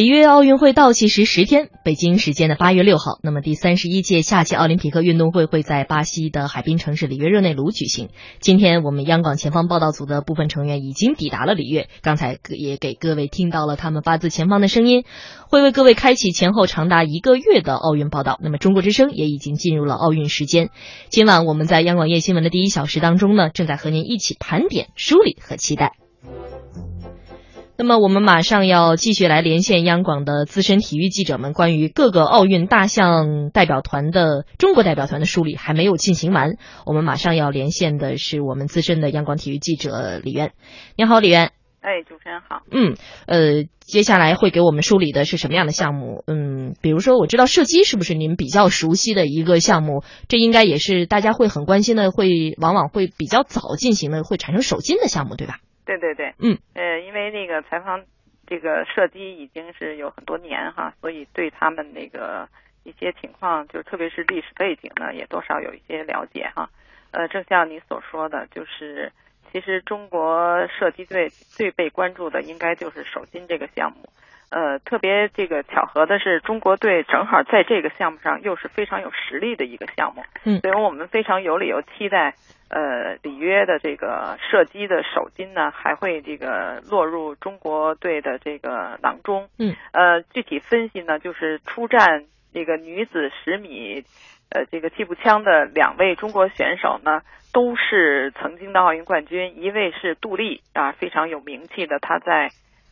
里约奥运会倒计时十天，北京时间的八月六号，那么第三十一届夏季奥林匹克运动会会在巴西的海滨城市里约热内卢举行。今天我们央广前方报道组的部分成员已经抵达了里约，刚才也给各位听到了他们发自前方的声音，会为各位开启前后长达一个月的奥运报道。那么中国之声也已经进入了奥运时间，今晚我们在央广夜新闻的第一小时当中呢，正在和您一起盘点、梳理和期待。那么我们马上要继续来连线央广的资深体育记者们，关于各个奥运大项代表团的中国代表团的梳理还没有进行完。我们马上要连线的是我们资深的央广体育记者李渊。你好，李渊。哎，主持人好。嗯，呃，接下来会给我们梳理的是什么样的项目？嗯，比如说我知道射击是不是您比较熟悉的一个项目？这应该也是大家会很关心的，会往往会比较早进行的，会产生首金的项目，对吧？对对对，嗯，呃，因为那个采访这个射击已经是有很多年哈，所以对他们那个一些情况，就特别是历史背景呢，也多少有一些了解哈。呃，正像你所说的，就是其实中国射击队最被关注的应该就是首金这个项目。呃，特别这个巧合的是，中国队正好在这个项目上又是非常有实力的一个项目，嗯，所以我们非常有理由期待。呃，里约的这个射击的首金呢，还会这个落入中国队的这个囊中。嗯，呃，具体分析呢，就是出战这个女子十米，呃，这个气步枪的两位中国选手呢，都是曾经的奥运冠军。一位是杜丽啊，非常有名气的，她在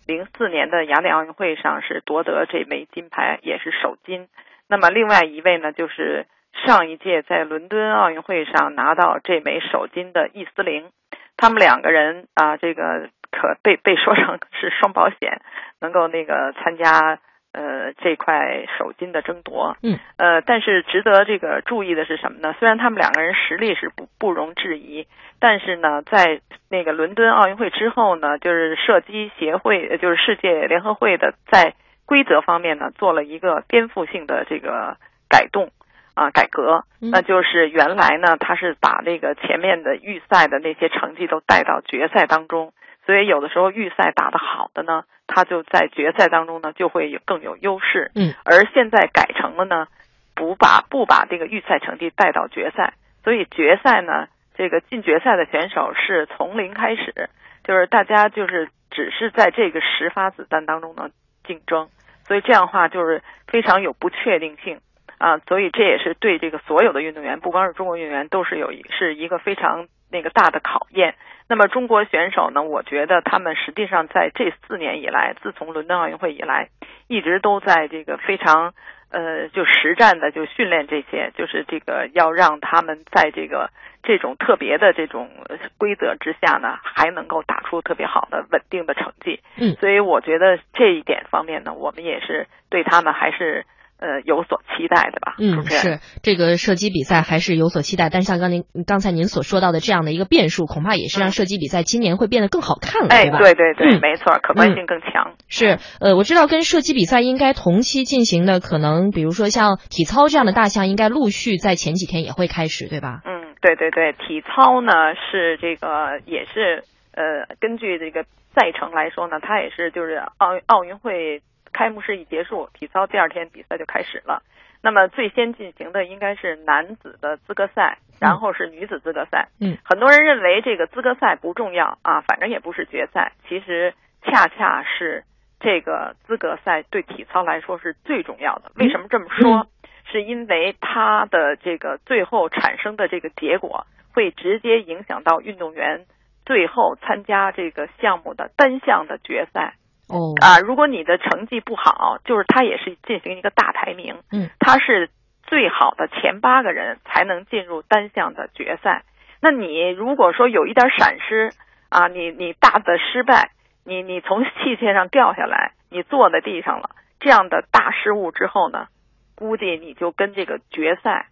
零四年的雅典奥运会上是夺得这枚金牌，也是首金。那么另外一位呢，就是。上一届在伦敦奥运会上拿到这枚首金的易思玲，他们两个人啊，这个可被被说成是双保险，能够那个参加呃这块首金的争夺。嗯，呃，但是值得这个注意的是什么呢？虽然他们两个人实力是不不容置疑，但是呢，在那个伦敦奥运会之后呢，就是射击协会，就是世界联合会的在规则方面呢，做了一个颠覆性的这个改动。啊，改革，那就是原来呢，他是把那个前面的预赛的那些成绩都带到决赛当中，所以有的时候预赛打得好的呢，他就在决赛当中呢就会有更有优势。嗯，而现在改成了呢，不把不把这个预赛成绩带到决赛，所以决赛呢，这个进决赛的选手是从零开始，就是大家就是只是在这个十发子弹当中呢竞争，所以这样的话就是非常有不确定性。啊，所以这也是对这个所有的运动员，不光是中国运动员，都是有一是一个非常那个大的考验。那么中国选手呢，我觉得他们实际上在这四年以来，自从伦敦奥运会以来，一直都在这个非常呃就实战的就训练这些，就是这个要让他们在这个这种特别的这种规则之下呢，还能够打出特别好的稳定的成绩。嗯，所以我觉得这一点方面呢，我们也是对他们还是。呃，有所期待的吧？嗯，是这个射击比赛还是有所期待，但像刚您刚才您所说到的这样的一个变数，恐怕也是让射击比赛今年会变得更好看了，对吧？对对对，没错，可观性更强。是，呃，我知道跟射击比赛应该同期进行的，可能比如说像体操这样的大项，应该陆续在前几天也会开始，对吧？嗯，对对对，体操呢是这个也是呃，根据这个赛程来说呢，它也是就是奥奥运会。开幕式一结束，体操第二天比赛就开始了。那么最先进行的应该是男子的资格赛，然后是女子资格赛。嗯，很多人认为这个资格赛不重要啊，反正也不是决赛。其实恰恰是这个资格赛对体操来说是最重要的。为什么这么说？是因为它的这个最后产生的这个结果会直接影响到运动员最后参加这个项目的单项的决赛。哦啊，如果你的成绩不好，就是他也是进行一个大排名，嗯，他是最好的前八个人才能进入单项的决赛。那你如果说有一点闪失啊，你你大的失败，你你从器械上掉下来，你坐在地上了，这样的大失误之后呢，估计你就跟这个决赛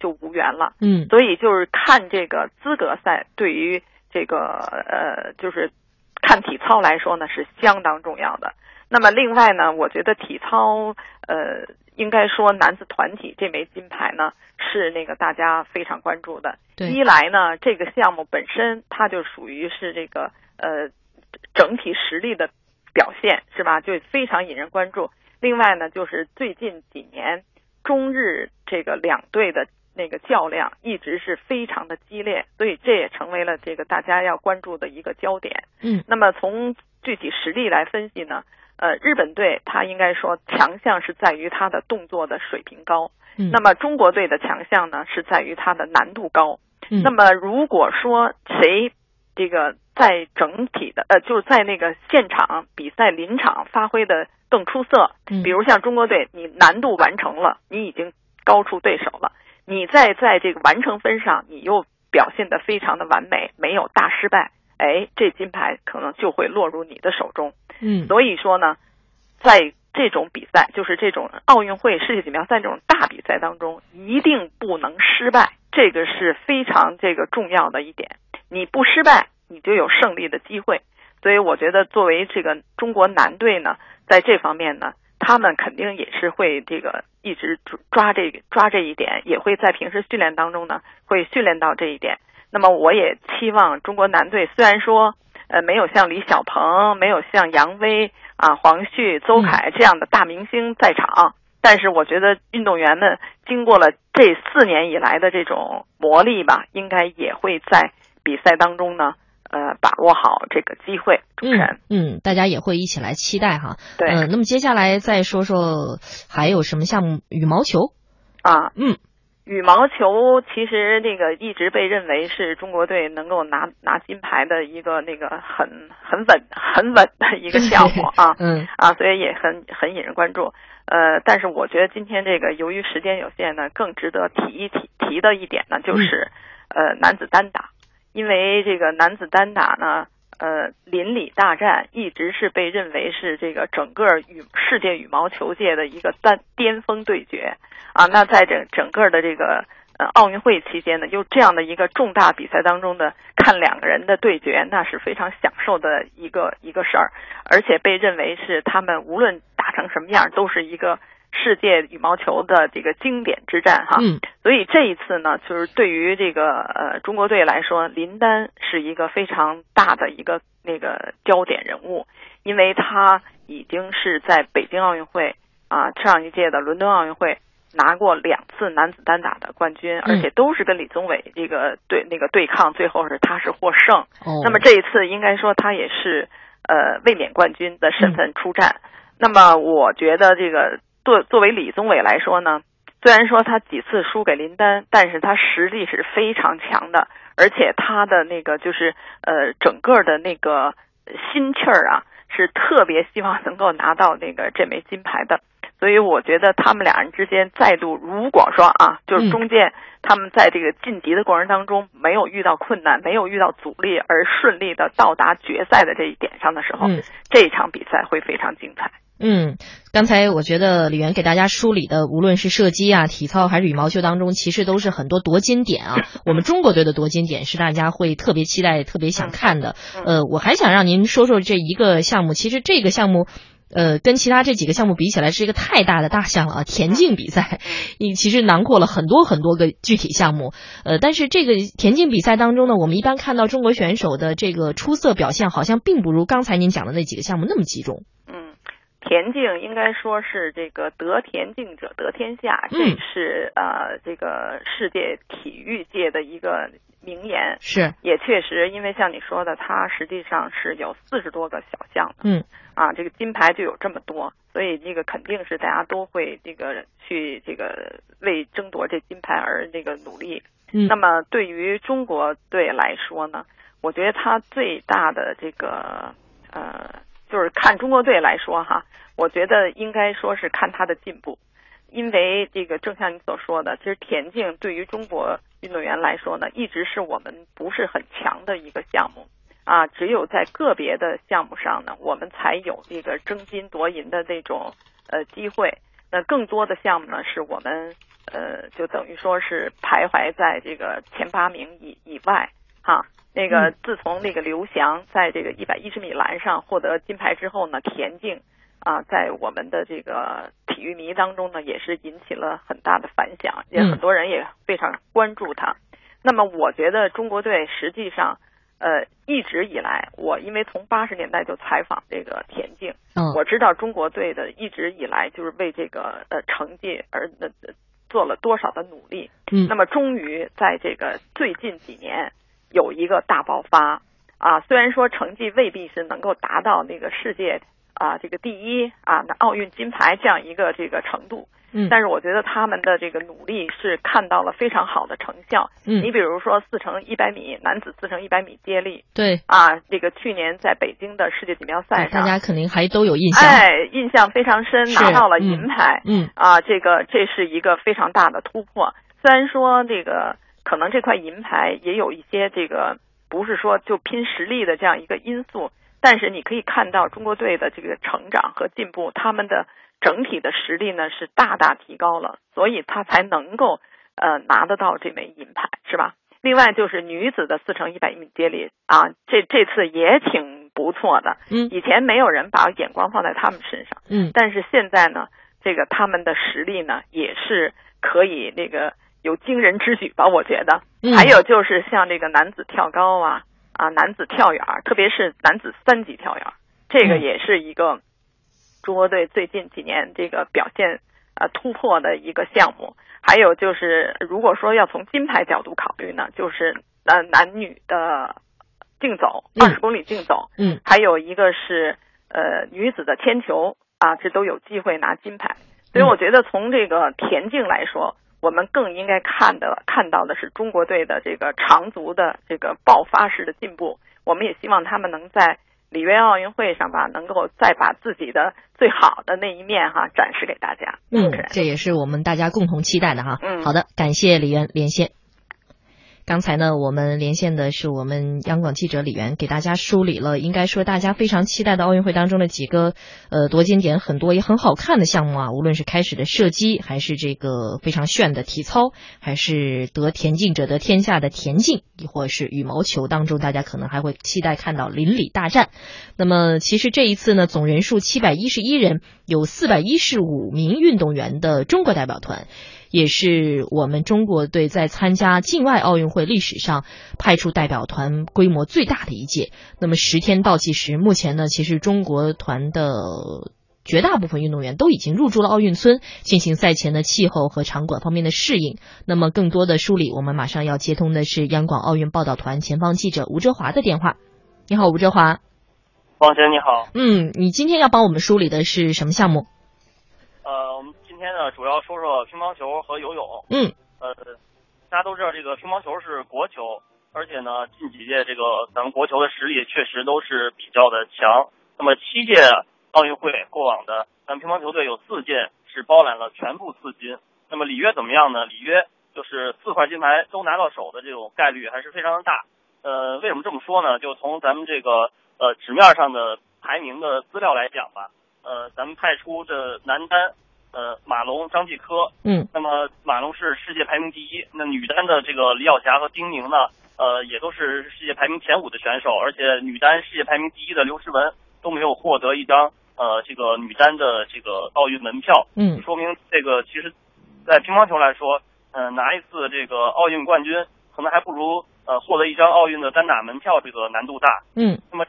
就无缘了，嗯，所以就是看这个资格赛对于这个呃就是。看体操来说呢，是相当重要的。那么另外呢，我觉得体操，呃，应该说男子团体这枚金牌呢，是那个大家非常关注的。一来呢，这个项目本身它就属于是这个呃整体实力的表现是吧？就非常引人关注。另外呢，就是最近几年中日这个两队的那个较量一直是非常的激烈，所以这也成为了这个大家要关注的一个焦点。嗯，那么从具体实力来分析呢，呃，日本队他应该说强项是在于他的动作的水平高。嗯，那么中国队的强项呢是在于它的难度高。嗯那么如果说谁这个在整体的呃就是在那个现场比赛临场发挥的更出色，嗯比如像中国队，你难度完成了，你已经高出对手了，你再在这个完成分上你又表现得非常的完美，没有大失败，哎，这金牌可能就会落入你的手中。嗯所以说呢，在这种比赛，就是这种奥运会、世界锦标赛这种大比赛当中，一定不能失败，这个是非常这个重要的一点。你不失败，你就有胜利的机会。所以我觉得，作为这个中国男队呢，在这方面呢，他们肯定也是会这个一直抓抓这个抓这一点，也会在平时训练当中呢，会训练到这一点。那么，我也期望中国男队虽然说呃没有像李小鹏、没有像杨威啊、黄旭、邹凯这样的大明星在场，但是我觉得运动员们经过了这四年以来的这种磨砺吧，应该也会在比赛当中呢，呃，把握好这个机会。主持人，嗯，大家也会一起来期待哈。对嗯，那么接下来再说说还有什么项目？羽毛球。啊，嗯，羽毛球其实那个一直被认为是中国队能够拿拿金牌的一个那个很很稳很稳的一个项目啊。嗯啊，所以也很很引人关注。呃，但是我觉得今天这个由于时间有限呢，更值得提一提提的一点呢，就是、呃男子单打，因为这个男子单打呢，呃邻里大战一直是被认为是这个整个羽世界羽毛球界的一个单巅峰对决啊。那在整整个的这个呃奥运会期间呢，就这样的一个重大比赛当中的看两个人的对决，那是非常享受的一个一个事儿，而且被认为是他们无论打成什么样，都是一个世界羽毛球的这个经典之战哈。嗯所以这一次呢，就是对于这个呃中国队来说，林丹是一个非常大的一个那个焦点人物，因为他已经是在北京奥运会啊上一届的伦敦奥运会拿过两次男子单打的冠军，而且都是跟李宗伟这个对那个对抗，最后是他是获胜。哦，那么这一次应该说他也是呃卫冕冠军的身份出战。那么我觉得这个作作为李宗伟来说呢，虽然说他几次输给林丹，但是他实力是非常强的，而且他的那个就是呃整个的那个心气儿啊，是特别希望能够拿到那个这枚金牌的。所以我觉得他们俩人之间再度，如果说啊，就是中间他们在这个晋级的过程当中没有遇到困难，没有遇到阻力，而顺利的到达决赛的这一点上的时候，嗯这一场比赛会非常精彩。嗯，刚才我觉得李源给大家梳理的，无论是射击啊、体操还是羽毛球当中，其实都是很多夺金点啊。我们中国队的夺金点是大家会特别期待、特别想看的。嗯呃，我还想让您说说这一个项目，其实这个项目。呃，跟其他这几个项目比起来，是一个太大的大项了啊！田径比赛，你其实囊括了很多很多个具体项目。呃，但是这个田径比赛当中呢，我们一般看到中国选手的这个出色表现，好像并不如刚才您讲的那几个项目那么集中。嗯，田径应该说是这个得田径者得天下，嗯这是呃这个世界体育界的一个名言。是，也确实，因为像你说的，它实际上是有四十多个小项的，嗯啊，这个金牌就有这么多，所以这个肯定是大家都会这个去这个为争夺这金牌而这个努力。嗯那么对于中国队来说呢，我觉得它最大的这个呃，就是看中国队来说哈，我觉得应该说是看他的进步，因为这个正像你所说的，其实田径对于中国运动员来说呢，一直是我们不是很强的一个项目啊，只有在个别的项目上呢，我们才有这个争金夺银的这种呃机会。那更多的项目呢，是我们呃，就等于说是徘徊在这个前八名以以外哈。那个嗯自从那个刘翔在这个一百一十米栏上获得金牌之后呢，田径啊，在我们的这个体育迷当中呢，也是引起了很大的反响，也嗯很多人也非常关注他。那么我觉得中国队实际上，呃，一直以来，我因为从八十年代就采访这个田径，嗯我知道中国队的一直以来就是为这个呃成绩而呃做了多少的努力。嗯那么终于在这个最近几年有一个大爆发啊，虽然说成绩未必是能够达到那个世界啊这个第一啊那奥运金牌这样一个这个程度，嗯但是我觉得他们的这个努力是看到了非常好的成效。嗯你比如说四乘一百米男子四乘一百米接力对，啊，这个去年在北京的世界锦标赛上，大家肯定还都有印象。哎，印象非常深，拿到了银牌。嗯啊，这个这是一个非常大的突破。虽然说这个可能这块银牌也有一些这个不是说就拼实力的这样一个因素，但是你可以看到中国队的这个成长和进步，他们的整体的实力呢是大大提高了，所以他才能够呃拿得到这枚银牌，是吧？另外就是女子的四乘一百米接力啊，这这次也挺不错的。嗯以前没有人把眼光放在他们身上，嗯但是现在呢，这个他们的实力呢也是可以那个有惊人之举吧，我觉得。嗯还有就是像这个男子跳高啊啊，男子跳远，特别是男子三级跳远，这个嗯也是一个中国队最近几年这个表现呃突破的一个项目。还有就是，如果说要从金牌角度考虑呢，就是呃男女的竞走，嗯二十公里竞走，嗯还有一个是呃女子的铅球啊，这都有机会拿金牌。所以嗯我觉得从这个田径来说，我们更应该看的看到的是中国队的这个长足的这个爆发式的进步。我们也希望他们能在里约奥运会上吧，能够再把自己的最好的那一面哈展示给大家。嗯，这也是我们大家共同期待的哈。嗯好的，感谢李媛连线。刚才呢，我们连线的是我们央广记者李媛，给大家梳理了应该说大家非常期待的奥运会当中的几个呃夺金点，很多也很好看的项目啊，无论是开始的射击，还是这个非常炫的体操，还是得田径者得天下的田径，亦或是羽毛球当中，大家可能还会期待看到邻里大战。那么其实这一次呢，总人数七百一十一人，有四百一十五名运动员的中国代表团。也是我们中国队在参加境外奥运会历史上派出代表团规模最大的一届。那么十天倒计时，目前呢，其实中国团的绝大部分运动员都已经入住了奥运村，进行赛前的气候和场馆方面的适应。那么更多的梳理，我们马上要接通的是央广奥运报道团前方记者吴哲华的电话。你好，吴哲华。王姐你好，嗯，你今天要帮我们梳理的是什么项目？呃，我们今天呢主要说说乒乓球和游泳。嗯呃，大家都知道这个乒乓球是国球，而且呢近几届这个咱们国球的实力确实都是比较的强。那么七届奥运会过往的，咱们乒乓球队有四届是包揽了全部四金。那么里约怎么样呢？里约就是四块金牌都拿到手的这种概率还是非常的大。呃，为什么这么说呢？就从咱们这个呃纸面上的排名的资料来讲吧，呃，咱们派出这男单，呃，马龙、张继科，嗯。那么马龙是世界排名第一，那女单的这个李晓霞和丁宁呢，呃，也都是世界排名前五的选手，而且女单世界排名第一的刘诗雯都没有获得一张呃这个女单的这个奥运门票，嗯。说明这个其实，在乒乓球来说，呃，拿一次这个奥运冠军，可能还不如呃获得一张奥运的单打门票这个难度大。嗯。那么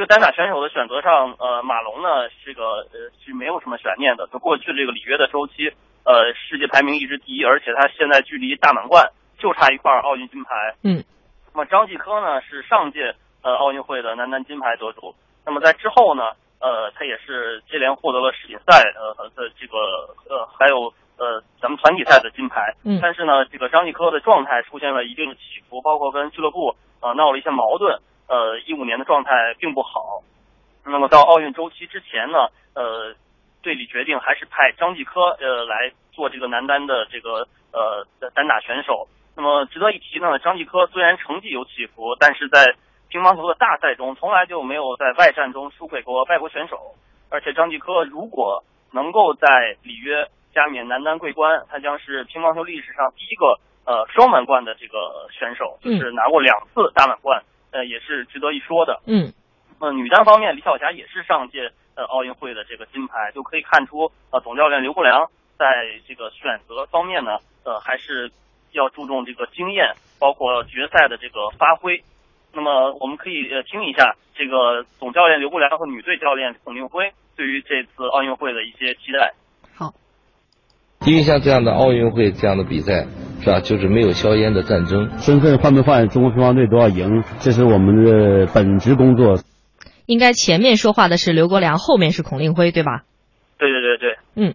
这个单打选手的选择上，呃，马龙呢，这个呃是没有什么悬念的。就过去这个里约的周期，呃，世界排名一直第一，而且他现在距离大满贯就差一块奥运金牌。嗯。那么张继科呢，是上届呃奥运会的男单金牌得主。那么在之后呢，呃，他也是接连获得了世锦赛呃的这个呃还有呃咱们团体赛的金牌。嗯但是呢，这个张继科的状态出现了一定的起伏，包括跟俱乐部呃闹了一些矛盾。呃，一五年的状态并不好。那么到奥运周期之前呢，呃，队里决定还是派张继科呃来做这个男单的这个呃单打选手。那么值得一提呢，张继科虽然成绩有起伏，但是在乒乓球的大赛中从来就没有在外战中输给过外国选手。而且张继科如果能够在里约加冕男单桂冠，他将是乒乓球历史上第一个呃双满贯的这个选手，就是拿过两次大满贯，呃也是值得一说的。嗯呃，女单方面，李晓霞也是上届呃奥运会的这个金牌，就可以看出呃总教练刘国梁在这个选择方面呢，呃还是要注重这个经验，包括决赛的这个发挥。那么我们可以呃听一下这个总教练刘国梁和女队教练孔令辉对于这次奥运会的一些期待。好，因为像这样的奥运会这样的比赛是吧，就是没有硝烟的战争，身份换没换，中国乒乓队都要赢，这是我们的本职工作。应该前面说话的是刘国梁，后面是孔令辉，对吧？对对对对，嗯，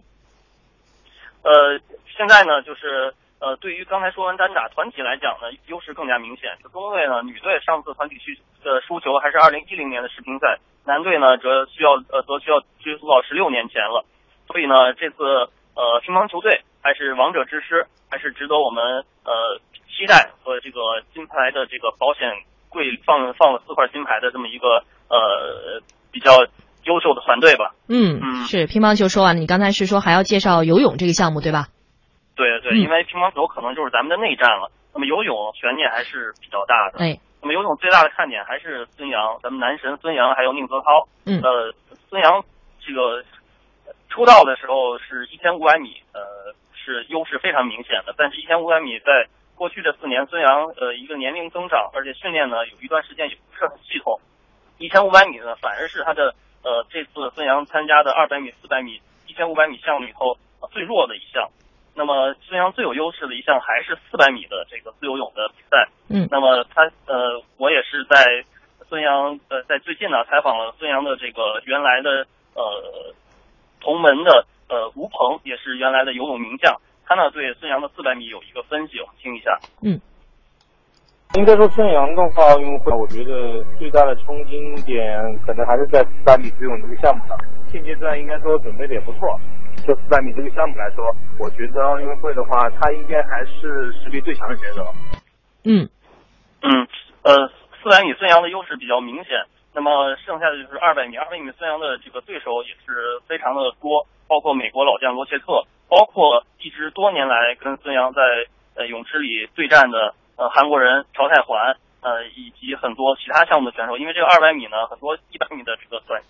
呃，现在呢，就是呃，对于刚才说完单打团体来讲呢，优势更加明显。就中队呢，女队上次团体区的输球还是二零一零年的世乒赛，男队呢则需要呃则需要追溯到十六年前了。所以呢，这次呃乒乓球队还是王者之师，还是值得我们呃期待和这个金牌的这个保险柜放放了四块金牌的这么一个呃比较优秀的团队吧。嗯，嗯是乒乓球说完了，你刚才是说还要介绍游泳这个项目对吧？对对，嗯因为乒乓球可能就是咱们的内战了。那么游泳悬念还是比较大的。哎，那么游泳最大的看点还是孙杨，咱们男神孙杨还有宁泽涛。嗯呃，孙杨这个出道的时候是一千五百米，呃，是优势非常明显的。但是，一千五百米在过去这四年，孙杨呃一个年龄增长，而且训练呢有一段时间也不是很系统。一千五百米呢，反而是他的呃这次孙杨参加的二百米、四百米、一千五百米项目里头、呃最弱的一项。那么孙杨最有优势的一项还是四百米的这个自由泳的比赛。嗯那么他呃，我也是在孙杨呃在最近呢采访了孙杨的这个原来的呃同门的呃吴鹏，也是原来的游泳名将。他呢对孙杨的四百米有一个分析，我们听一下。嗯应该说，孙杨的话，奥运会，我觉得最大的冲击点可能还是在四百米自由泳这个项目上。现阶段应该说准备的也不错。就四百米这个项目来说，我觉得奥运会的话，他应该还是实力最强的选手。嗯嗯，呃，四百米孙杨的优势比较明显。那么剩下的就是二百米，二百米孙杨的这个对手也是非常的多，包括美国老将罗切特，包括一直多年来跟孙杨在呃泳池里对战的呃韩国人朴泰桓，呃以及很多其他项目的选手。因为这个二百米呢，很多一百米的这个短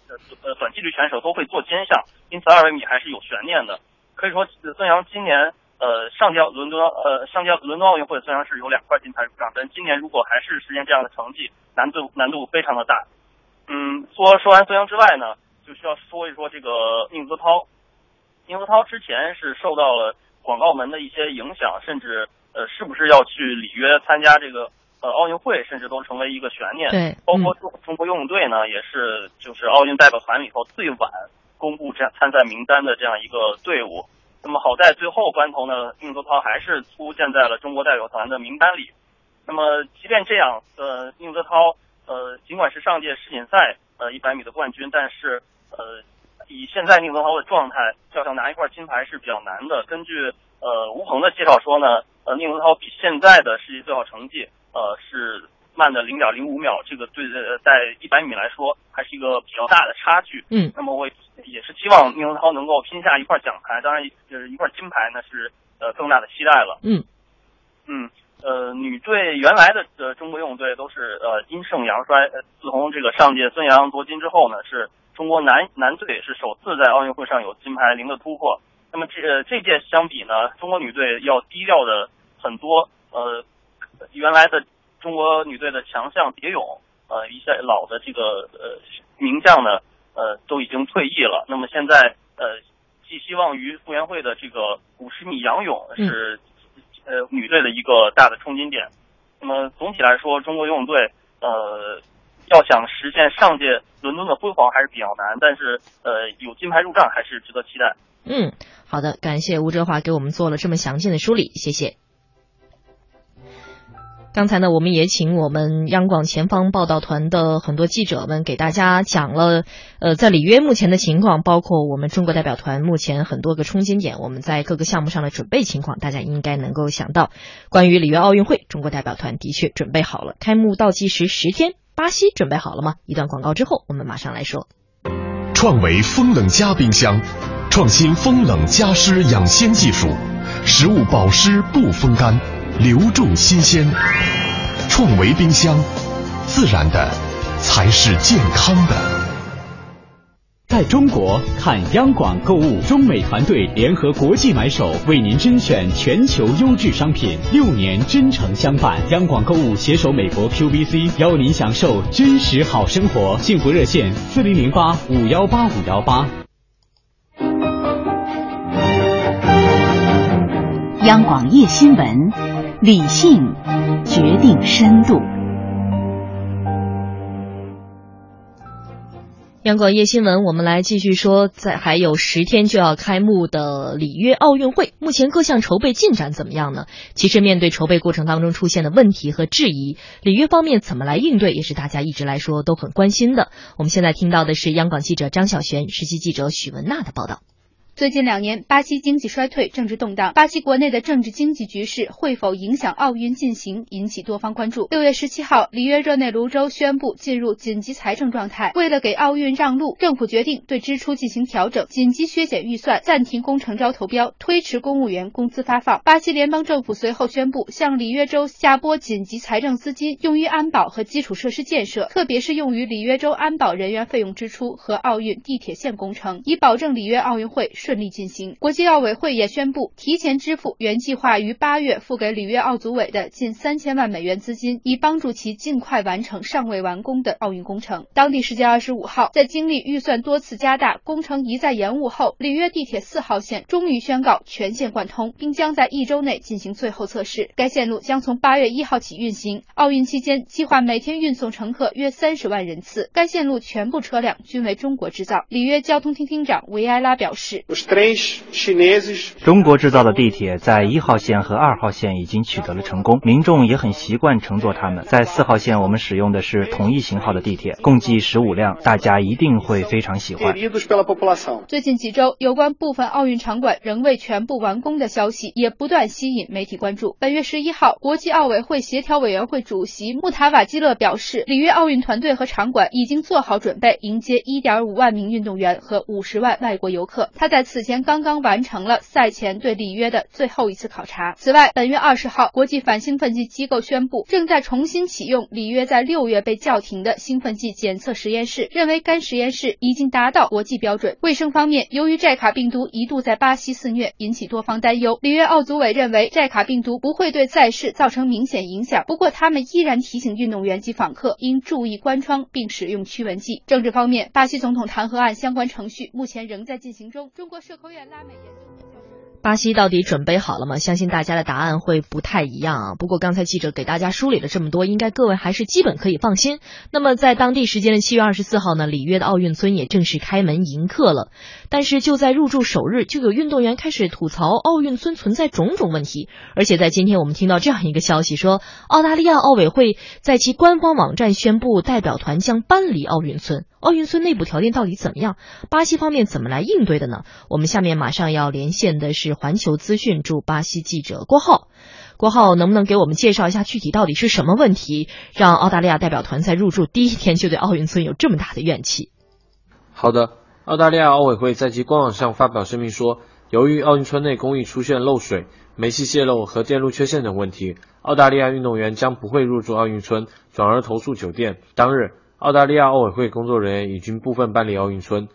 呃短距离选手都会做肩项，因此二百米还是有悬念的。可以说，孙杨今年呃上届伦敦呃上届伦敦奥运会孙杨是有两块金牌入账，但今年如果还是实现这样的成绩，难度难度非常的大。嗯，说说完孙杨之外呢，就需要说一说这个宁泽涛。宁泽涛之前是受到了广告门的一些影响，甚至呃是不是要去里约参加这个呃奥运会，甚至都成为一个悬念。对包括中中国游泳队呢，也是就是奥运代表团里头最晚公布这样参赛名单的这样一个队伍。那么好在最后关头呢，宁泽涛还是出现在了中国代表团的名单里。那么即便这样，呃，宁泽涛呃尽管是上届世锦赛呃一百米的冠军，但是呃以现在宁泽涛的状态，要想拿一块金牌是比较难的。根据呃吴鹏的介绍说呢，呃宁泽涛比现在的世界最好成绩呃是慢的零点零五秒，这个对呃在一百米来说还是一个比较大的差距。嗯那么我也是希望宁泽涛能够拼下一块奖牌，当然就是一块金牌呢是呃更大的期待了。嗯嗯，呃，女队原来的呃中国游泳队都是呃阴盛阳衰，呃自从这个上届孙杨夺金之后呢，是中国男男队是首次在奥运会上有金牌零的突破。那么这、呃、这届相比呢，中国女队要低调的很多。呃，原来的中国女队的强项蝶泳，呃一些老的这个呃名将呢，呃都已经退役了。那么现在呃寄希望于傅园慧的这个五十米仰泳是、呃女队的一个大的冲金点。那么总体来说，中国游泳队呃要想实现上届伦敦的辉煌还是比较难，但是呃有金牌入账还是值得期待。嗯，好的，感谢吴哲华给我们做了这么详尽的梳理，谢谢。刚才呢，我们也请我们央广前方报道团的很多记者们给大家讲了，呃，在里约目前的情况，包括我们中国代表团目前很多个冲金点，我们在各个项目上的准备情况，大家应该能够想到，关于里约奥运会，中国代表团的确准备好了，开幕倒计时十天，巴西准备好了吗？一段广告之后，我们马上来说。创维风冷加冰箱，创新风冷加湿养鲜技术，食物保湿不风干，留住新鲜。创维冰箱，自然的才是健康的。中国看央广购物，中美团队联合国际买手为您甄选全球优质商品，六年真诚相伴。央广购物携手美国 QVC，邀您享受真实好生活。幸福热线：四零零八五幺八五幺八。央广夜新闻，理性决定深度。央广夜新闻，我们来继续说，在还有十天就要开幕的里约奥运会，目前各项筹备进展怎么样呢？其实面对筹备过程当中出现的问题和质疑，里约方面怎么来应对，也是大家一直来说都很关心的。我们现在听到的是央广记者张小璇、实习记者许文娜的报道。最近两年，巴西经济衰退，政治动荡。巴西国内的政治经济局势会否影响奥运进行，引起多方关注。六月十七号，里约热内卢州宣布进入紧急财政状态。为了给奥运让路，政府决定对支出进行调整，紧急削减预算，暂停工程招投标，推迟公务员工资发放。巴西联邦政府随后宣布，向里约州下拨紧急财政资金，用于安保和基础设施建设，特别是用于里约州安保人员费用支出和奥运地铁线工程，以保证里约奥运会。顺利进行。国际奥委会也宣布提前支付原计划于八月付给里约奥组委的近三千万美元资金，以帮助其尽快完成尚未完工的奥运工程。当地时间二十五号，在经历预算多次加大、工程一再延误后，里约地铁四号线终于宣告全线贯通，并将在一周内进行最后测试。该线路将从八月一号起运行。奥运期间，计划每天运送乘客约三十万人次。该线路全部车辆均为中国制造。里约交通厅厅长维埃拉表示。中国制造的地铁在一号线和二号线已经取得了成功，民众也很习惯乘坐它们。在四号线，我们使用的是同一型号的地铁，共计十五辆，大家一定会非常喜欢。最近几周，有关部分奥运场馆仍未全部完工的消息也不断吸引媒体关注。本月十一号，国际奥委会协调委员会主席穆塔瓦基勒表示，里约奥运团队和场馆已经做好准备，迎接一点五万名运动员和五十万外国游客。他在此前。刚刚完成了赛前对里约的最后一次考察。此外，本月二十号，国际反兴奋剂机构宣布，正在重新启用里约在六月被叫停的兴奋剂检测实验室，认为该实验室已经达到国际标准。卫生方面，由于寨卡病毒一度在巴西肆虐，引起多方担忧。里约奥组委认为寨卡病毒不会对赛事造成明显影响，不过他们依然提醒运动员及访客应注意关窗并使用驱蚊剂。政治方面，巴西总统弹劾案相关程序目前仍在进行中。中国巴西到底准备好了吗？相信大家的答案会不太一样啊。不过刚才记者给大家梳理了这么多，应该各位还是基本可以放心。那么在当地时间的七月二十四号呢，里约的奥运村也正式开门迎客了。但是就在入住首日，就有运动员开始吐槽奥运村存在种种问题。而且在今天，我们听到这样一个消息，说澳大利亚奥委会在其官方网站宣布，代表团将搬离奥运村。奥运村内部条件到底怎么样？巴西方面怎么来应对的呢？我们下面马上要连线的是环球资讯驻巴西记者郭浩。郭浩，能不能给我们介绍一下具体到底是什么问题，让澳大利亚代表团在入住第一天就对奥运村有这么大的怨气？好的，澳大利亚奥委会在其官网上发表声明说，由于奥运村内公寓出现漏水、煤气泄漏和电路缺陷等问题，澳大利亚运动员将不会入住奥运村，转而投诉酒店。当日。澳大利亚奥委会工作人员已经部分搬离奥运村。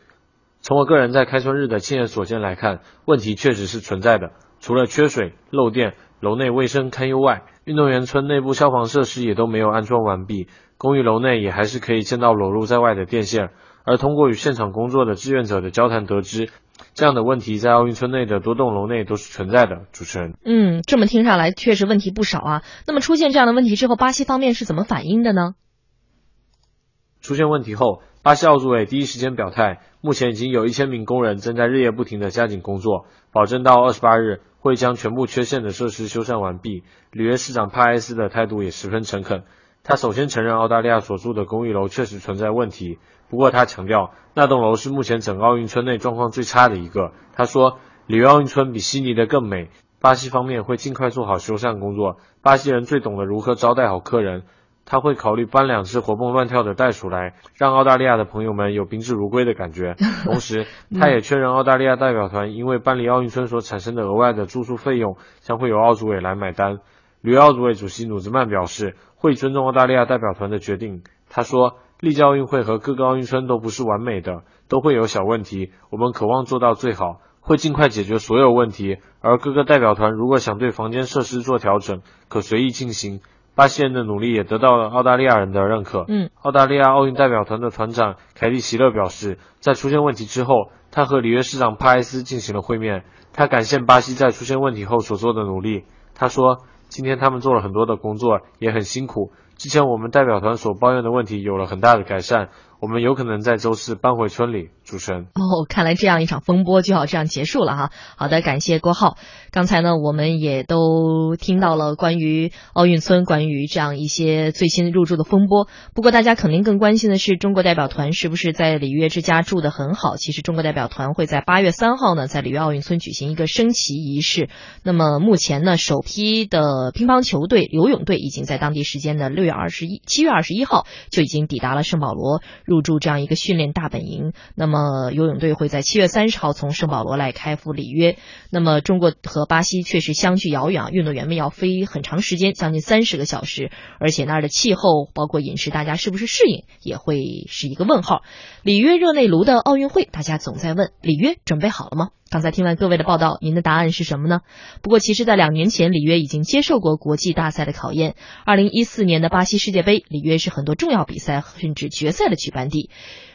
从我个人在开村日的亲眼所见来看，问题确实是存在的。除了缺水、漏电、楼内卫生堪忧外，运动员村内部消防设施也都没有安装完毕。公寓楼内也还是可以见到裸露在外的电线。而通过与现场工作的志愿者的交谈得知，这样的问题在奥运村内的多栋楼内都是存在的。主持人，嗯，这么听上来确实问题不少啊。那么出现这样的问题之后，巴西方面是怎么反应的呢？出现问题后，巴西奥组委第一时间表态，目前已经有一千名工人正在日夜不停的加紧工作，保证到二十八日会将全部缺陷的设施修缮完毕。里约市长帕埃斯的态度也十分诚恳，他首先承认澳大利亚所住的公寓楼确实存在问题，不过他强调那栋楼是目前整个奥运村内状况最差的一个。他说，里约奥运村比悉尼的更美，巴西方面会尽快做好修缮工作。巴西人最懂得如何招待好客人。他会考虑搬两只活蹦乱跳的袋鼠来，让澳大利亚的朋友们有宾至如归的感觉。同时，他也确认澳大利亚代表团因为搬离奥运村所产生的额外的住宿费用将会由奥组委来买单。旅奥组委主席努兹曼表示会尊重澳大利亚代表团的决定。他说，历届奥运会和各个奥运村都不是完美的，都会有小问题，我们渴望做到最好，会尽快解决所有问题。而各个代表团如果想对房间设施做调整，可随意进行。巴西人的努力也得到了澳大利亚人的认可。嗯，澳大利亚奥运代表团的团长凯蒂席勒表示，在出现问题之后，他和里约市长帕埃斯进行了会面。他感谢巴西在出现问题后所做的努力。他说，今天他们做了很多的工作，也很辛苦。之前我们代表团所抱怨的问题有了很大的改善。我们有可能在周四搬回村里。主持人哦，看来这样一场风波就要这样结束了哈。好的，感谢郭浩。刚才呢，我们也都听到了关于奥运村、关于这样一些最新入住的风波。不过，大家肯定更关心的是中国代表团是不是在里约之家住得很好。其实，中国代表团会在八月三号呢，在里约奥运村举行一个升旗仪式。那么，目前呢，首批的乒乓球队、游泳队已经在当地时间的六月二十一、七月二十一号就已经抵达了圣保罗。入驻这样一个训练大本营，那么游泳队会在七月三十号从圣保罗来开赴里约。那么中国和巴西确实相距遥远啊，运动员们要飞很长时间，将近三十个小时，而且那儿的气候包括饮食，大家是不是适应也会是一个问号。里约热内卢的奥运会，大家总在问里约准备好了吗？刚才听完各位的报道，您的答案是什么呢？不过，其实，在两年前，里约已经接受过国际大赛的考验。二零一四年的巴西世界杯，里约是很多重要比赛甚至决赛的举办地。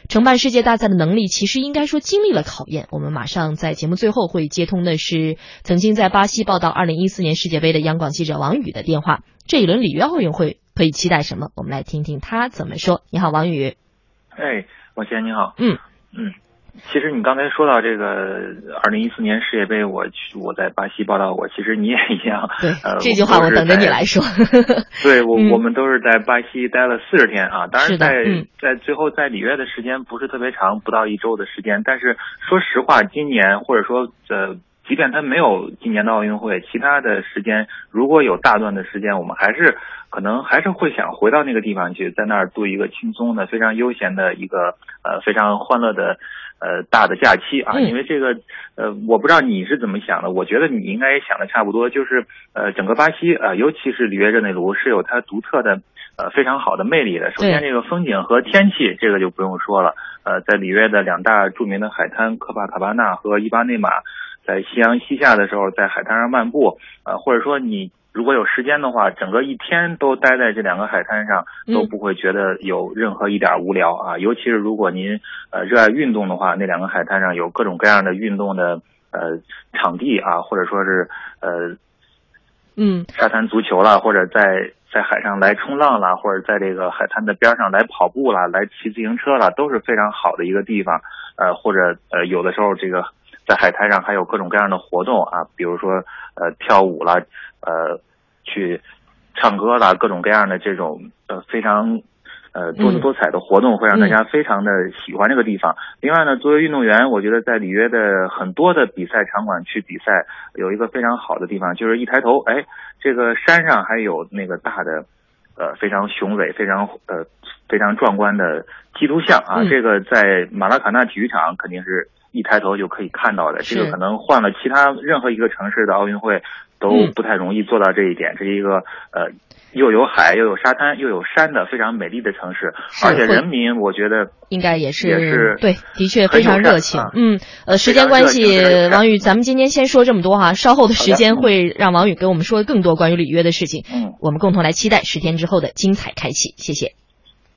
承办世界大赛的能力，其实应该说经历了考验。我们马上在节目最后会接通的是曾经在巴西报道二零一四年世界杯的央广记者王宇的电话。这一轮里约奥运会可以期待什么？我们来听听他怎么说。你好，王宇。哎，王贤，你好。嗯嗯。其实你刚才说到这个二零一四年世界杯，我去我在巴西报道过。其实你也一样。对，呃，这句话我等着你来说。对我，我们都是在巴西待了四十天啊。当然，在嗯、在最后在里约的时间不是特别长，不到一周的时间。但是说实话，今年或者说呃，即便他没有今年的奥运会，其他的时间如果有大段的时间，我们还是可能还是会想回到那个地方去，在那儿度一个轻松的、非常悠闲的一个呃非常欢乐的。呃，大的假期啊，因为这个，呃，我不知道你是怎么想的，我觉得你应该也想的差不多，就是呃，整个巴西啊，尤其是里约热内卢是有它独特的呃非常好的魅力的。首先，这个风景和天气，这个就不用说了。呃，在里约的两大著名的海滩科帕卡巴纳和伊巴内马，在夕阳西下的时候，在海滩上漫步，呃，或者说你。如果有时间的话，整个一天都待在这两个海滩上，都不会觉得有任何一点无聊啊。尤其是如果您呃热爱运动的话，那两个海滩上有各种各样的运动的呃场地啊，或者说是呃嗯沙滩足球啦，或者在在海上来冲浪啦，或者在这个海滩的边上来跑步啦，来骑自行车啦，都是非常好的一个地方。呃，或者呃有的时候这个在海滩上还有各种各样的活动啊，比如说呃跳舞啦，呃。去唱歌啦，各种各样的这种呃非常呃多姿多彩的活动，会让大家非常的喜欢这个地方。另外呢，作为运动员，我觉得在里约的很多的比赛场馆去比赛，有一个非常好的地方，就是一抬头，哎，这个山上还有那个大的呃非常雄伟、非常呃非常壮观的基督像啊，这个在马拉卡纳体育场肯定是一抬头就可以看到的。这个可能换了其他任何一个城市的奥运会。都不太容易做到这一点，这是一个呃又有海又有沙滩又有山的非常美丽的城市，而且人民我觉得应该也是也是对，的确非常热情。嗯，呃，时间关系，王宇，咱们今天先说这么多哈，稍后的时间会让王宇给我们说更多关于里约的事情。嗯，我们共同来期待十天之后的精彩开启，谢谢。